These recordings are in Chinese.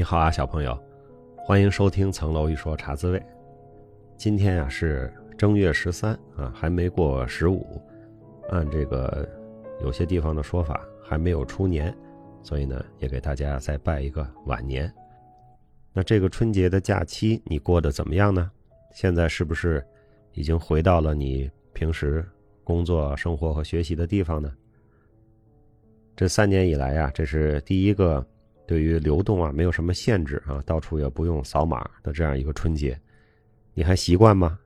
你好啊，小朋友，欢迎收听《层楼一说茶滋味》。今天呀是正月十三啊，还没过十五，按这个有些地方的说法，还没有出年，所以呢，也给大家再拜一个晚年。那这个春节的假期你过得怎么样呢？现在是不是已经回到了你平时工作、生活和学习的地方呢？这三年以来呀，这是第一个。对于流动啊，没有什么限制啊，到处也不用扫码的这样一个春节，你还习惯吗？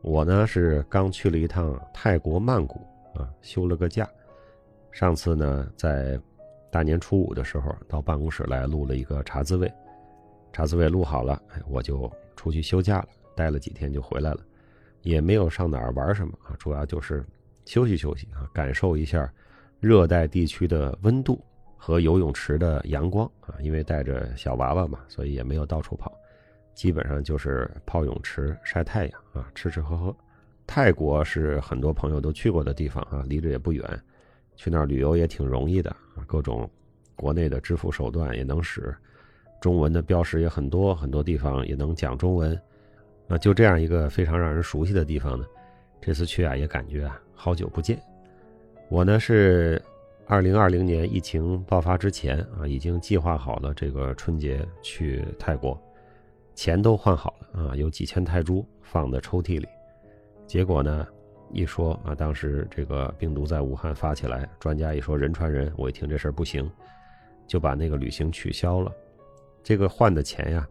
我呢是刚去了一趟泰国曼谷啊，休了个假。上次呢在大年初五的时候到办公室来录了一个茶滋味，茶滋味录好了，我就出去休假了，待了几天就回来了，也没有上哪儿玩什么啊，主要就是休息休息啊，感受一下热带地区的温度。和游泳池的阳光啊，因为带着小娃娃嘛，所以也没有到处跑，基本上就是泡泳池晒太阳啊，吃吃喝喝。泰国是很多朋友都去过的地方啊，离着也不远，去那儿旅游也挺容易的啊，各种国内的支付手段也能使，中文的标识也很多，很多地方也能讲中文，啊，就这样一个非常让人熟悉的地方呢，这次去啊也感觉啊好久不见。我呢是。二零二零年疫情爆发之前啊，已经计划好了这个春节去泰国，钱都换好了啊，有几千泰铢放在抽屉里。结果呢，一说啊，当时这个病毒在武汉发起来，专家一说人传人，我一听这事儿不行，就把那个旅行取消了。这个换的钱呀，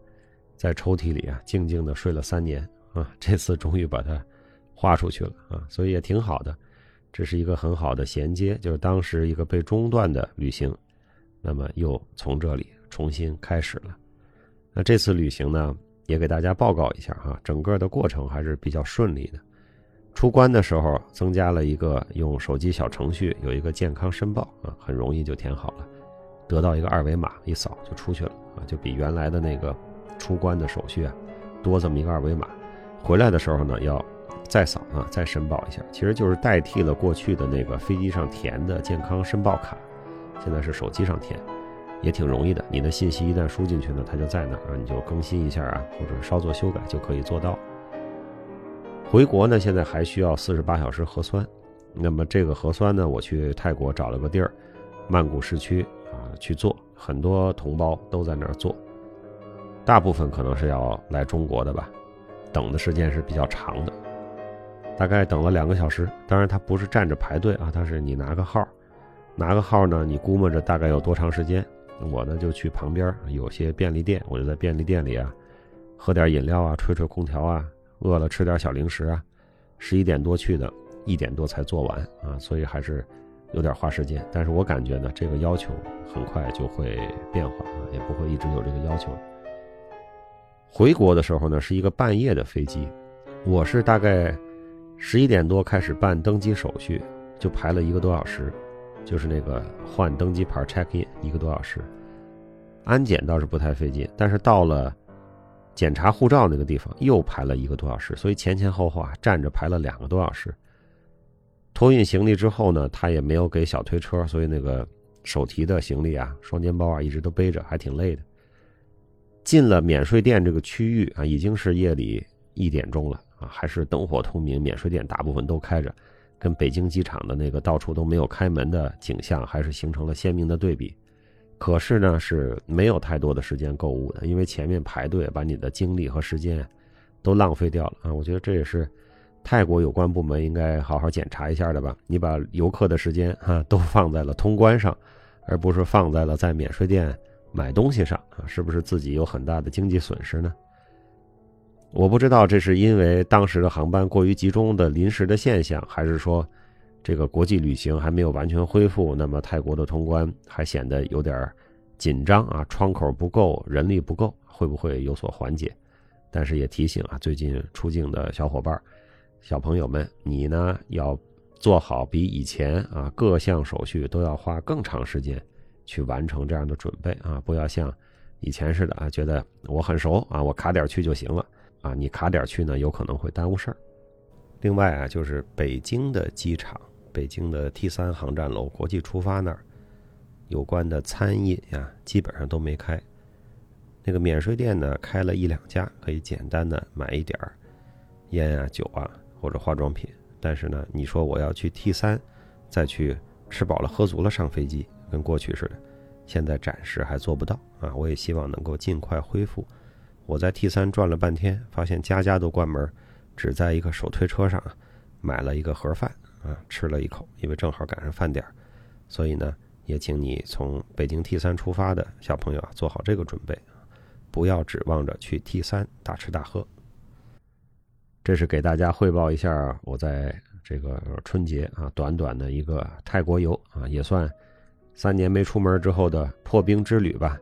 在抽屉里啊，静静的睡了三年啊，这次终于把它花出去了啊，所以也挺好的。这是一个很好的衔接，就是当时一个被中断的旅行，那么又从这里重新开始了。那这次旅行呢，也给大家报告一下哈，整个的过程还是比较顺利的。出关的时候增加了一个用手机小程序有一个健康申报啊，很容易就填好了，得到一个二维码一扫就出去了啊，就比原来的那个出关的手续啊多这么一个二维码。回来的时候呢要。再扫啊，再申报一下，其实就是代替了过去的那个飞机上填的健康申报卡，现在是手机上填，也挺容易的。你的信息一旦输进去呢，它就在那儿，你就更新一下啊，或者稍作修改就可以做到。回国呢，现在还需要四十八小时核酸，那么这个核酸呢，我去泰国找了个地儿，曼谷市区啊去做，很多同胞都在那儿做，大部分可能是要来中国的吧，等的时间是比较长的。大概等了两个小时，当然他不是站着排队啊，他是你拿个号，拿个号呢，你估摸着大概有多长时间。我呢就去旁边有些便利店，我就在便利店里啊，喝点饮料啊，吹吹空调啊，饿了吃点小零食啊。十一点多去的，一点多才做完啊，所以还是有点花时间。但是我感觉呢，这个要求很快就会变化啊，也不会一直有这个要求。回国的时候呢，是一个半夜的飞机，我是大概。十一点多开始办登机手续，就排了一个多小时，就是那个换登机牌 check in 一个多小时。安检倒是不太费劲，但是到了检查护照那个地方又排了一个多小时，所以前前后后啊站着排了两个多小时。托运行李之后呢，他也没有给小推车，所以那个手提的行李啊、双肩包啊一直都背着，还挺累的。进了免税店这个区域啊，已经是夜里一点钟了。啊，还是灯火通明，免税店大部分都开着，跟北京机场的那个到处都没有开门的景象，还是形成了鲜明的对比。可是呢，是没有太多的时间购物的，因为前面排队，把你的精力和时间都浪费掉了啊！我觉得这也是泰国有关部门应该好好检查一下的吧？你把游客的时间啊都放在了通关上，而不是放在了在免税店买东西上啊，是不是自己有很大的经济损失呢？我不知道这是因为当时的航班过于集中的临时的现象，还是说这个国际旅行还没有完全恢复，那么泰国的通关还显得有点紧张啊，窗口不够，人力不够，会不会有所缓解？但是也提醒啊，最近出境的小伙伴、小朋友们，你呢要做好比以前啊各项手续都要花更长时间去完成这样的准备啊，不要像以前似的啊，觉得我很熟啊，我卡点去就行了。啊，你卡点去呢，有可能会耽误事儿。另外啊，就是北京的机场，北京的 T 三航站楼国际出发那儿，有关的餐饮呀，基本上都没开。那个免税店呢开了一两家，可以简单的买一点儿烟啊、酒啊或者化妆品。但是呢，你说我要去 T 三，再去吃饱了喝足了上飞机，跟过去似的，现在暂时还做不到啊。我也希望能够尽快恢复。我在 T 三转了半天，发现家家都关门，只在一个手推车上买了一个盒饭啊，吃了一口，因为正好赶上饭点。所以呢，也请你从北京 T 三出发的小朋友啊，做好这个准备，不要指望着去 T 三大吃大喝。这是给大家汇报一下我在这个春节啊，短短的一个泰国游啊，也算三年没出门之后的破冰之旅吧。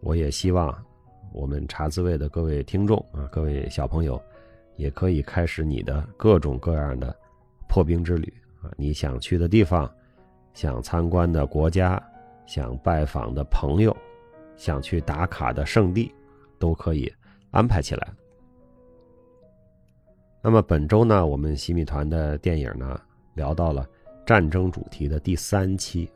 我也希望我们茶滋味的各位听众啊，各位小朋友，也可以开始你的各种各样的破冰之旅啊。你想去的地方，想参观的国家，想拜访的朋友，想去打卡的圣地，都可以安排起来。那么本周呢，我们洗米团的电影呢聊到了战争主题的第三期。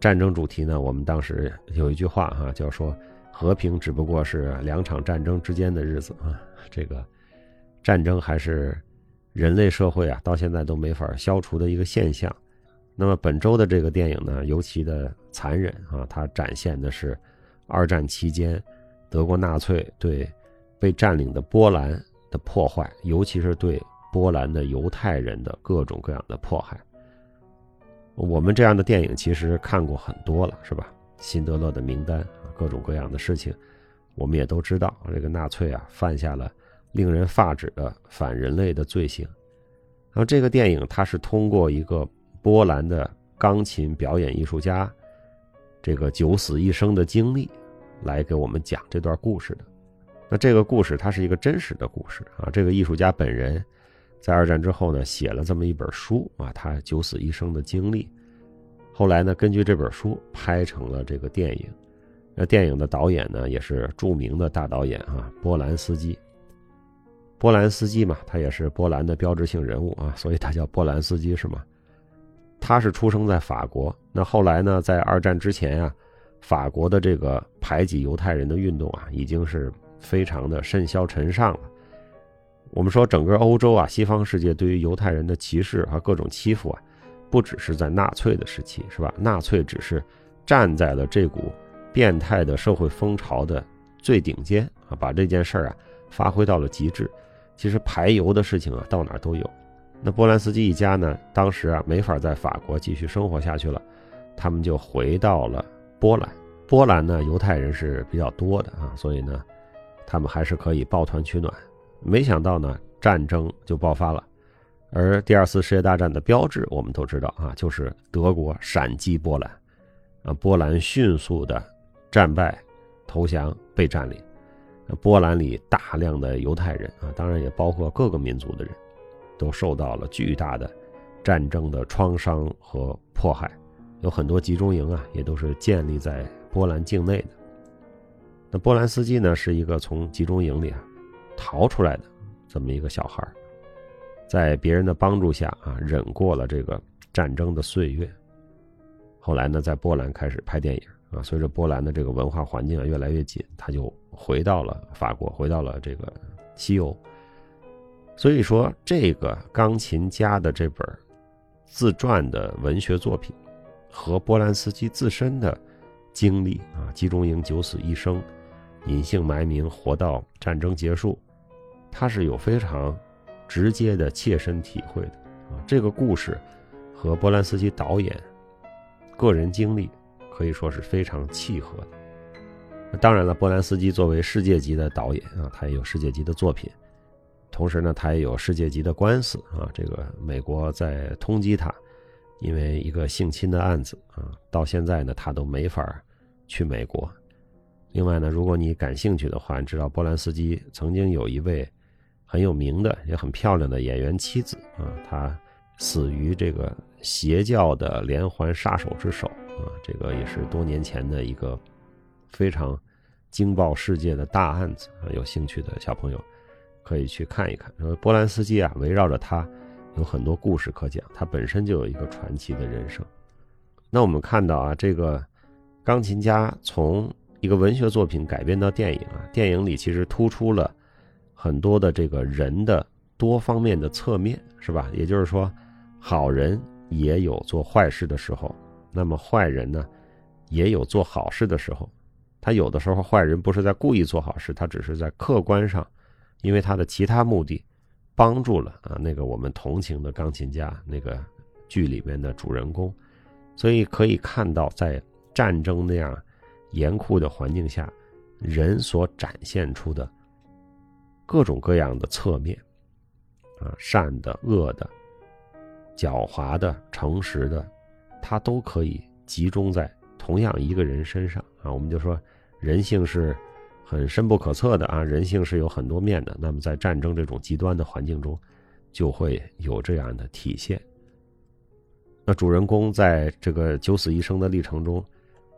战争主题呢，我们当时有一句话哈，叫说和平只不过是两场战争之间的日子啊。这个战争还是人类社会啊到现在都没法消除的一个现象。那么本周的这个电影呢，尤其的残忍啊，它展现的是二战期间德国纳粹对被占领的波兰。的破坏，尤其是对波兰的犹太人的各种各样的迫害。我们这样的电影其实看过很多了，是吧？辛德勒的名单，各种各样的事情，我们也都知道。这个纳粹啊，犯下了令人发指的反人类的罪行。然后这个电影，它是通过一个波兰的钢琴表演艺术家这个九死一生的经历，来给我们讲这段故事的。那这个故事它是一个真实的故事啊，这个艺术家本人在二战之后呢写了这么一本书啊，他九死一生的经历，后来呢根据这本书拍成了这个电影，那电影的导演呢也是著名的大导演啊，波兰斯基。波兰斯基嘛，他也是波兰的标志性人物啊，所以他叫波兰斯基是吗？他是出生在法国，那后来呢在二战之前啊，法国的这个排挤犹太人的运动啊，已经是。非常的甚嚣尘上了。我们说整个欧洲啊，西方世界对于犹太人的歧视和各种欺负啊，不只是在纳粹的时期，是吧？纳粹只是站在了这股变态的社会风潮的最顶尖啊，把这件事儿啊发挥到了极致。其实排油的事情啊，到哪都有。那波兰斯基一家呢，当时啊没法在法国继续生活下去了，他们就回到了波兰。波兰呢，犹太人是比较多的啊，所以呢。他们还是可以抱团取暖，没想到呢，战争就爆发了。而第二次世界大战的标志，我们都知道啊，就是德国闪击波兰，啊，波兰迅速的战败、投降、被占领。波兰里大量的犹太人啊，当然也包括各个民族的人，都受到了巨大的战争的创伤和迫害。有很多集中营啊，也都是建立在波兰境内的。那波兰斯基呢，是一个从集中营里啊逃出来的这么一个小孩在别人的帮助下啊，忍过了这个战争的岁月。后来呢，在波兰开始拍电影啊。随着波兰的这个文化环境啊越来越紧，他就回到了法国，回到了这个西欧。所以说，这个钢琴家的这本自传的文学作品，和波兰斯基自身的经历啊，集中营九死一生。隐姓埋名活到战争结束，他是有非常直接的切身体会的啊。这个故事和波兰斯基导演个人经历可以说是非常契合的。当然了，波兰斯基作为世界级的导演啊，他也有世界级的作品，同时呢，他也有世界级的官司啊。这个美国在通缉他，因为一个性侵的案子啊，到现在呢，他都没法去美国。另外呢，如果你感兴趣的话，你知道波兰斯基曾经有一位很有名的也很漂亮的演员妻子啊，她死于这个邪教的连环杀手之手啊，这个也是多年前的一个非常惊爆世界的大案子啊。有兴趣的小朋友可以去看一看。波兰斯基啊，围绕着他有很多故事可讲，他本身就有一个传奇的人生。那我们看到啊，这个钢琴家从一个文学作品改编到电影啊，电影里其实突出了很多的这个人的多方面的侧面，是吧？也就是说，好人也有做坏事的时候，那么坏人呢，也有做好事的时候。他有的时候坏人不是在故意做好事，他只是在客观上，因为他的其他目的，帮助了啊那个我们同情的钢琴家那个剧里面的主人公，所以可以看到在战争那样严酷的环境下，人所展现出的各种各样的侧面，啊善的、恶的、狡猾的、诚实的，他都可以集中在同样一个人身上啊，我们就说。人性是很深不可测的啊，人性是有很多面的。那么在战争这种极端的环境中，就会有这样的体现。那主人公在这个九死一生的历程中，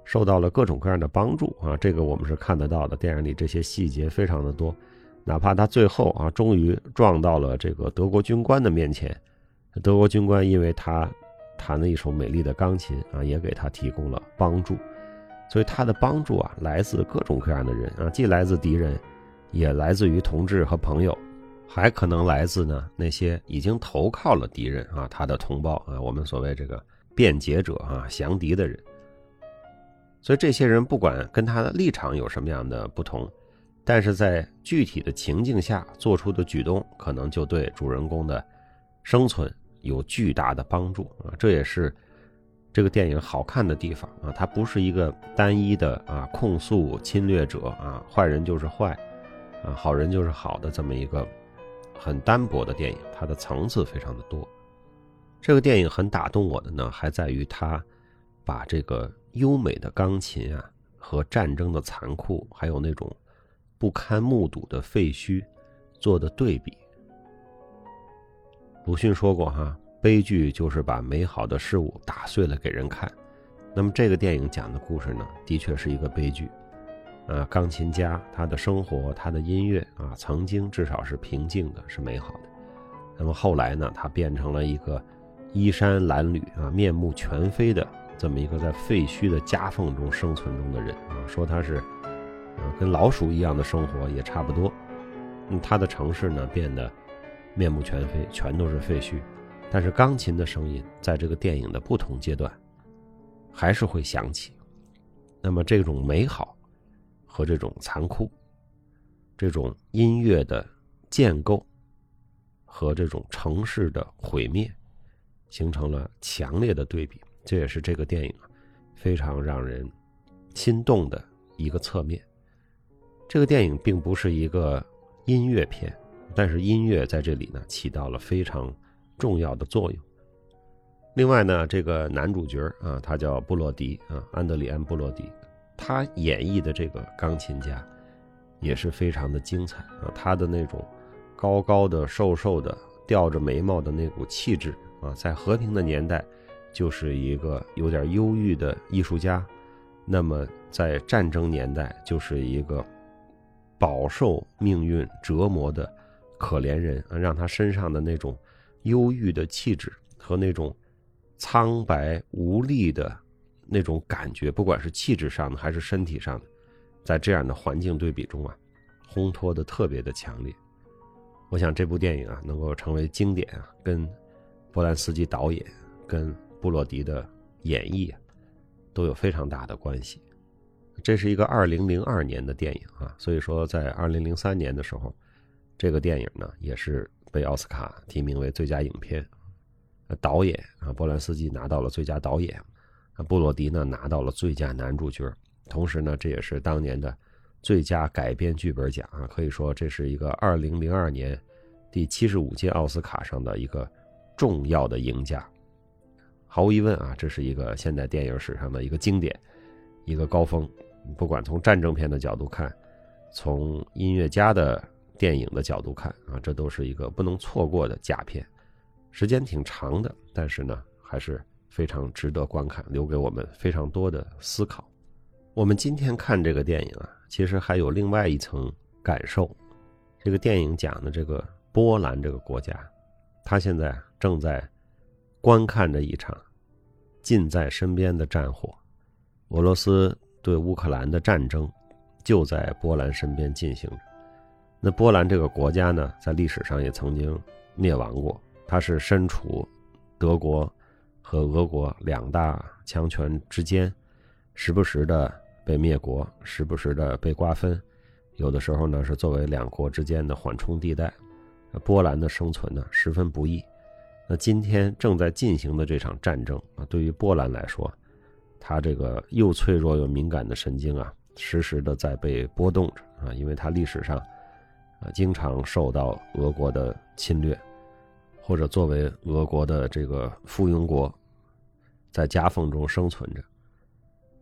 受到了各种各样的帮助啊，这个我们是看得到的。电影里这些细节非常的多，哪怕他最后啊，终于撞到了这个德国军官的面前，德国军官因为他弹了一首美丽的钢琴啊，也给他提供了帮助。所以他的帮助啊，来自各种各样的人啊，既来自敌人，也来自于同志和朋友，还可能来自呢那些已经投靠了敌人啊，他的同胞啊，我们所谓这个辩解者啊，降敌的人。所以这些人不管跟他的立场有什么样的不同，但是在具体的情境下做出的举动，可能就对主人公的生存有巨大的帮助啊，这也是。这个电影好看的地方啊，它不是一个单一的啊控诉侵略者啊，坏人就是坏，啊好人就是好的这么一个很单薄的电影，它的层次非常的多。这个电影很打动我的呢，还在于它把这个优美的钢琴啊和战争的残酷，还有那种不堪目睹的废墟做的对比。鲁迅说过哈。悲剧就是把美好的事物打碎了给人看，那么这个电影讲的故事呢，的确是一个悲剧。啊，钢琴家他的生活，他的音乐啊，曾经至少是平静的，是美好的。那么后来呢，他变成了一个衣衫褴褛啊，面目全非的这么一个在废墟的夹缝中生存中的人啊，说他是，啊，跟老鼠一样的生活也差不多。嗯，他的城市呢，变得面目全非，全都是废墟。但是钢琴的声音在这个电影的不同阶段，还是会响起。那么这种美好和这种残酷，这种音乐的建构和这种城市的毁灭，形成了强烈的对比。这也是这个电影非常让人心动的一个侧面。这个电影并不是一个音乐片，但是音乐在这里呢起到了非常。重要的作用。另外呢，这个男主角啊，他叫布洛迪啊，安德里安·布洛迪，他演绎的这个钢琴家也是非常的精彩啊。他的那种高高的、瘦瘦的、吊着眉毛的那股气质啊，在和平的年代就是一个有点忧郁的艺术家；那么在战争年代，就是一个饱受命运折磨的可怜人啊，让他身上的那种。忧郁的气质和那种苍白无力的那种感觉，不管是气质上的还是身体上的，在这样的环境对比中啊，烘托的特别的强烈。我想这部电影啊，能够成为经典啊，跟波兰斯基导演、跟布洛迪的演绎啊，都有非常大的关系。这是一个二零零二年的电影啊，所以说在二零零三年的时候，这个电影呢也是。被奥斯卡提名为最佳影片，导演啊，波兰斯基拿到了最佳导演，啊，布洛迪呢拿到了最佳男主角，同时呢，这也是当年的最佳改编剧本奖啊，可以说这是一个二零零二年第七十五届奥斯卡上的一个重要的赢家。毫无疑问啊，这是一个现代电影史上的一个经典，一个高峰。不管从战争片的角度看，从音乐家的。电影的角度看啊，这都是一个不能错过的佳片，时间挺长的，但是呢，还是非常值得观看，留给我们非常多的思考。我们今天看这个电影啊，其实还有另外一层感受。这个电影讲的这个波兰这个国家，他现在正在观看着一场近在身边的战火，俄罗斯对乌克兰的战争就在波兰身边进行着。那波兰这个国家呢，在历史上也曾经灭亡过，它是身处德国和俄国两大强权之间，时不时的被灭国，时不时的被瓜分，有的时候呢是作为两国之间的缓冲地带。波兰的生存呢十分不易。那今天正在进行的这场战争啊，对于波兰来说，它这个又脆弱又敏感的神经啊，时时的在被波动着啊，因为它历史上。啊，经常受到俄国的侵略，或者作为俄国的这个附庸国，在夹缝中生存着。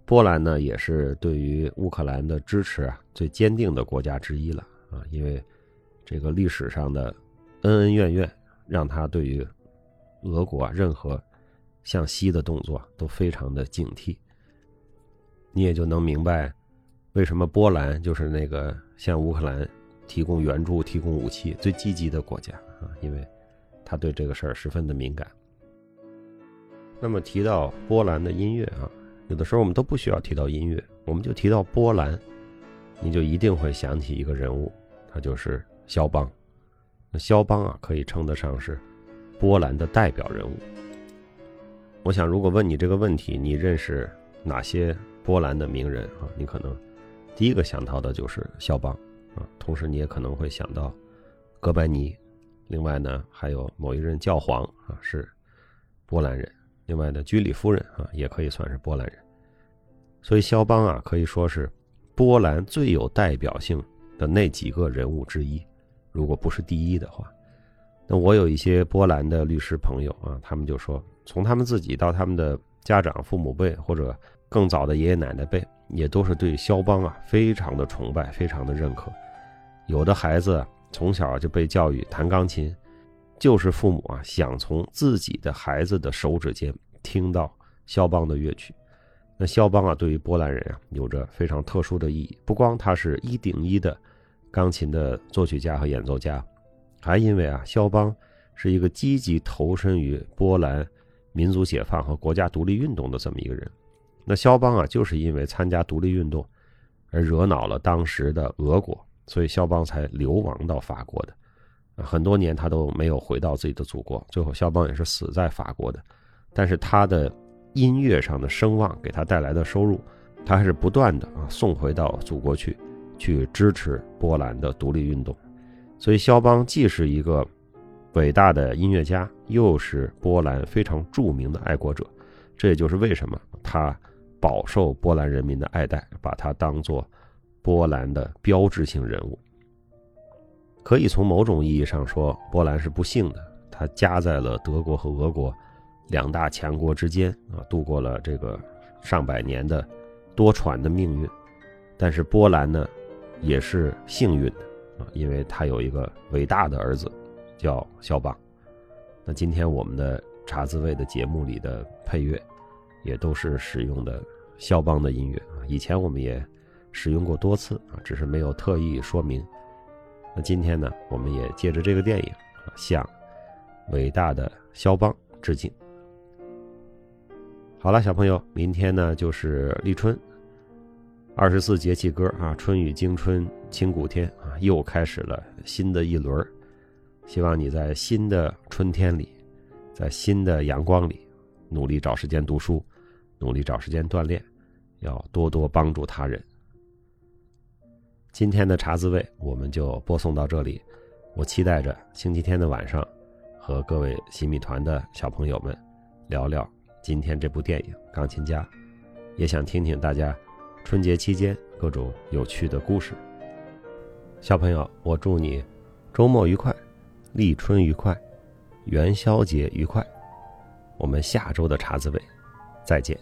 波兰呢，也是对于乌克兰的支持啊最坚定的国家之一了啊，因为这个历史上的恩恩怨怨，让他对于俄国任何向西的动作都非常的警惕。你也就能明白，为什么波兰就是那个向乌克兰。提供援助、提供武器最积极的国家啊，因为他对这个事儿十分的敏感。那么提到波兰的音乐啊，有的时候我们都不需要提到音乐，我们就提到波兰，你就一定会想起一个人物，他就是肖邦。那肖邦啊，可以称得上是波兰的代表人物。我想，如果问你这个问题，你认识哪些波兰的名人啊？你可能第一个想到的就是肖邦。啊，同时你也可能会想到，哥白尼，另外呢还有某一任教皇啊是波兰人，另外呢居里夫人啊也可以算是波兰人，所以肖邦啊可以说是波兰最有代表性的那几个人物之一，如果不是第一的话，那我有一些波兰的律师朋友啊，他们就说，从他们自己到他们的家长、父母辈或者更早的爷爷奶奶辈，也都是对肖邦啊非常的崇拜，非常的认可。有的孩子从小就被教育弹钢琴，就是父母啊想从自己的孩子的手指间听到肖邦的乐曲。那肖邦啊，对于波兰人啊有着非常特殊的意义。不光他是一顶一的钢琴的作曲家和演奏家，还因为啊，肖邦是一个积极投身于波兰民族解放和国家独立运动的这么一个人。那肖邦啊，就是因为参加独立运动而惹恼了当时的俄国。所以肖邦才流亡到法国的，很多年他都没有回到自己的祖国。最后肖邦也是死在法国的，但是他的音乐上的声望给他带来的收入，他还是不断的啊送回到祖国去，去支持波兰的独立运动。所以肖邦既是一个伟大的音乐家，又是波兰非常著名的爱国者。这也就是为什么他饱受波兰人民的爱戴，把他当做。波兰的标志性人物，可以从某种意义上说，波兰是不幸的，它夹在了德国和俄国两大强国之间啊，度过了这个上百年的多舛的命运。但是波兰呢，也是幸运的啊，因为他有一个伟大的儿子，叫肖邦。那今天我们的茶滋味的节目里的配乐，也都是使用的肖邦的音乐啊。以前我们也。使用过多次啊，只是没有特意说明。那今天呢，我们也借着这个电影啊，向伟大的肖邦致敬。好了，小朋友，明天呢就是立春，二十四节气歌啊，春雨惊春清谷天啊，又开始了新的一轮。希望你在新的春天里，在新的阳光里，努力找时间读书，努力找时间锻炼，要多多帮助他人。今天的茶滋味我们就播送到这里，我期待着星期天的晚上和各位新米团的小朋友们聊聊今天这部电影《钢琴家》，也想听听大家春节期间各种有趣的故事。小朋友，我祝你周末愉快，立春愉快，元宵节愉快。我们下周的茶滋味再见。